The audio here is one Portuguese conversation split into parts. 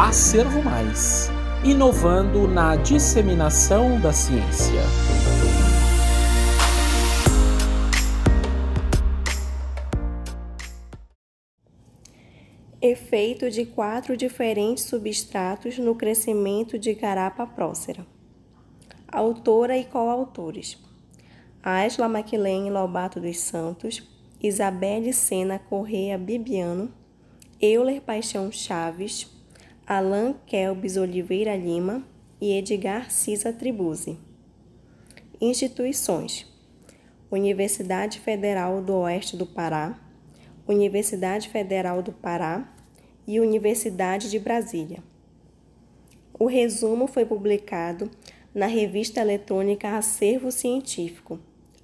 Acervo Mais inovando na disseminação da ciência. Efeito de quatro diferentes substratos no crescimento de Carapa prócera. Autora e coautores: Asla Maquilene Lobato dos Santos, Isabelle Sena Correia Bibiano, Euler Paixão Chaves, Alain Kelbis Oliveira Lima e Edgar Cisa Tribuzzi. Instituições: Universidade Federal do Oeste do Pará, Universidade Federal do Pará e Universidade de Brasília. O resumo foi publicado na revista eletrônica Acervo Científico,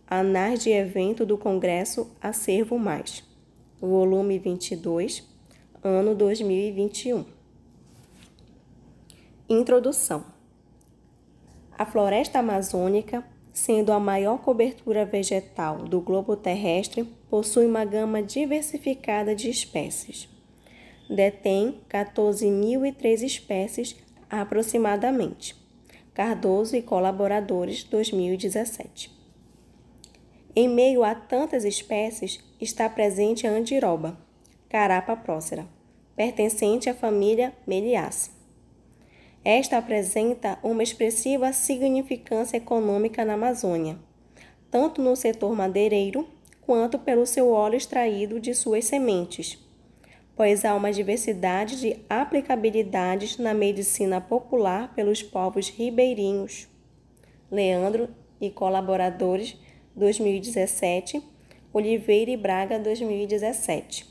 Anais de Evento do Congresso Acervo Mais, volume 22, ano 2021. Introdução: A floresta amazônica, sendo a maior cobertura vegetal do globo terrestre, possui uma gama diversificada de espécies. Detém 14.003 espécies aproximadamente. Cardoso e colaboradores 2017. Em meio a tantas espécies está presente a andiroba, carapa prócera, pertencente à família Meliaceae. Esta apresenta uma expressiva significância econômica na Amazônia, tanto no setor madeireiro quanto pelo seu óleo extraído de suas sementes, pois há uma diversidade de aplicabilidades na medicina popular pelos povos ribeirinhos. Leandro e colaboradores 2017, Oliveira e Braga 2017.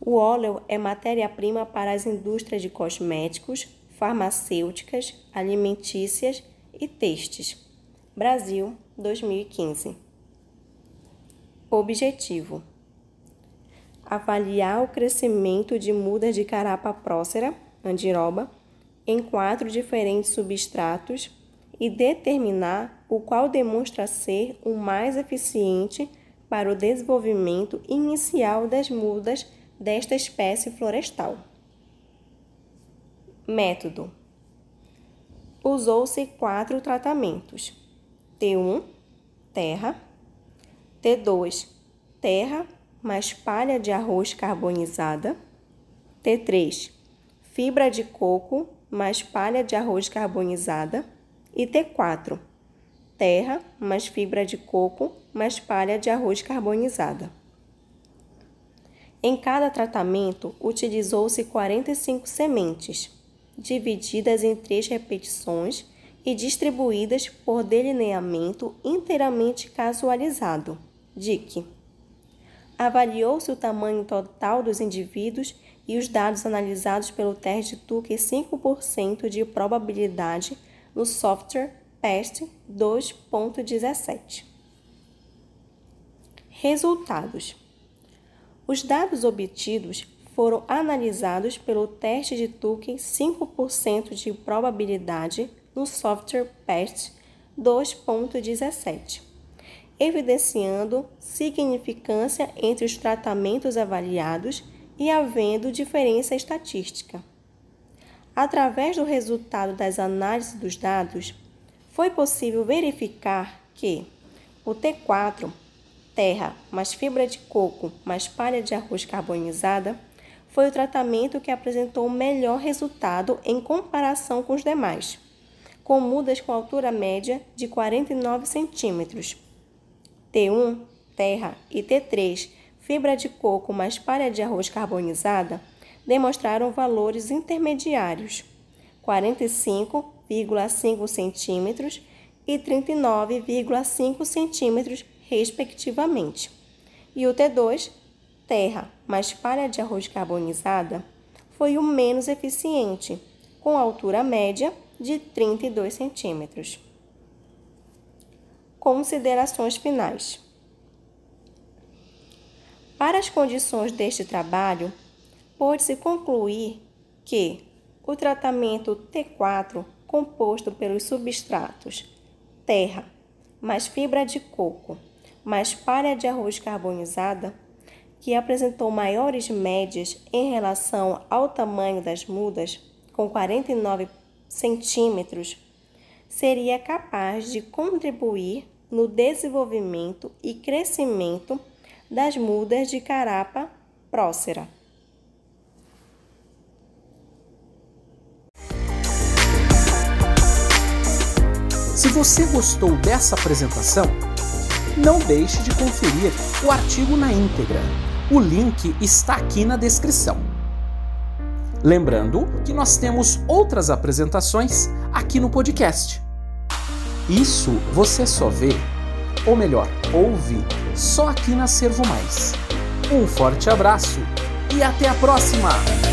O óleo é matéria-prima para as indústrias de cosméticos, farmacêuticas, alimentícias e textos. Brasil, 2015. Objetivo: avaliar o crescimento de mudas de carapa prócera, andiroba, em quatro diferentes substratos e determinar o qual demonstra ser o mais eficiente para o desenvolvimento inicial das mudas desta espécie florestal. Método: Usou-se quatro tratamentos: T1, terra, T2, terra mais palha de arroz carbonizada, T3, fibra de coco mais palha de arroz carbonizada. E T4, terra mais fibra de coco mais palha de arroz carbonizada. Em cada tratamento, utilizou-se 45 sementes, divididas em três repetições e distribuídas por delineamento inteiramente casualizado. DIC. Avaliou-se o tamanho total dos indivíduos e os dados analisados pelo teste Tuque 5% de probabilidade no software PEST 2.17. Resultados: Os dados obtidos foram analisados pelo teste de Turing 5% de probabilidade no software PEST 2.17, evidenciando significância entre os tratamentos avaliados e havendo diferença estatística. Através do resultado das análises dos dados, foi possível verificar que o T4, terra mais fibra de coco mais palha de arroz carbonizada, foi o tratamento que apresentou o melhor resultado em comparação com os demais, com mudas com altura média de 49 centímetros. T1, terra, e T3, fibra de coco mais palha de arroz carbonizada, demonstraram valores intermediários, 45,5 centímetros e 39,5 centímetros, respectivamente. E o T2, terra mais palha de arroz carbonizada, foi o menos eficiente, com altura média de 32 centímetros. Considerações finais. Para as condições deste trabalho, pode-se concluir que o tratamento T4, composto pelos substratos terra, mais fibra de coco, mais palha de arroz carbonizada, que apresentou maiores médias em relação ao tamanho das mudas, com 49 centímetros, seria capaz de contribuir no desenvolvimento e crescimento das mudas de carapa prócera. Se você gostou dessa apresentação, não deixe de conferir o artigo na íntegra. O link está aqui na descrição. Lembrando que nós temos outras apresentações aqui no podcast. Isso você só vê, ou melhor, ouve, só aqui na Servo Mais. Um forte abraço e até a próxima!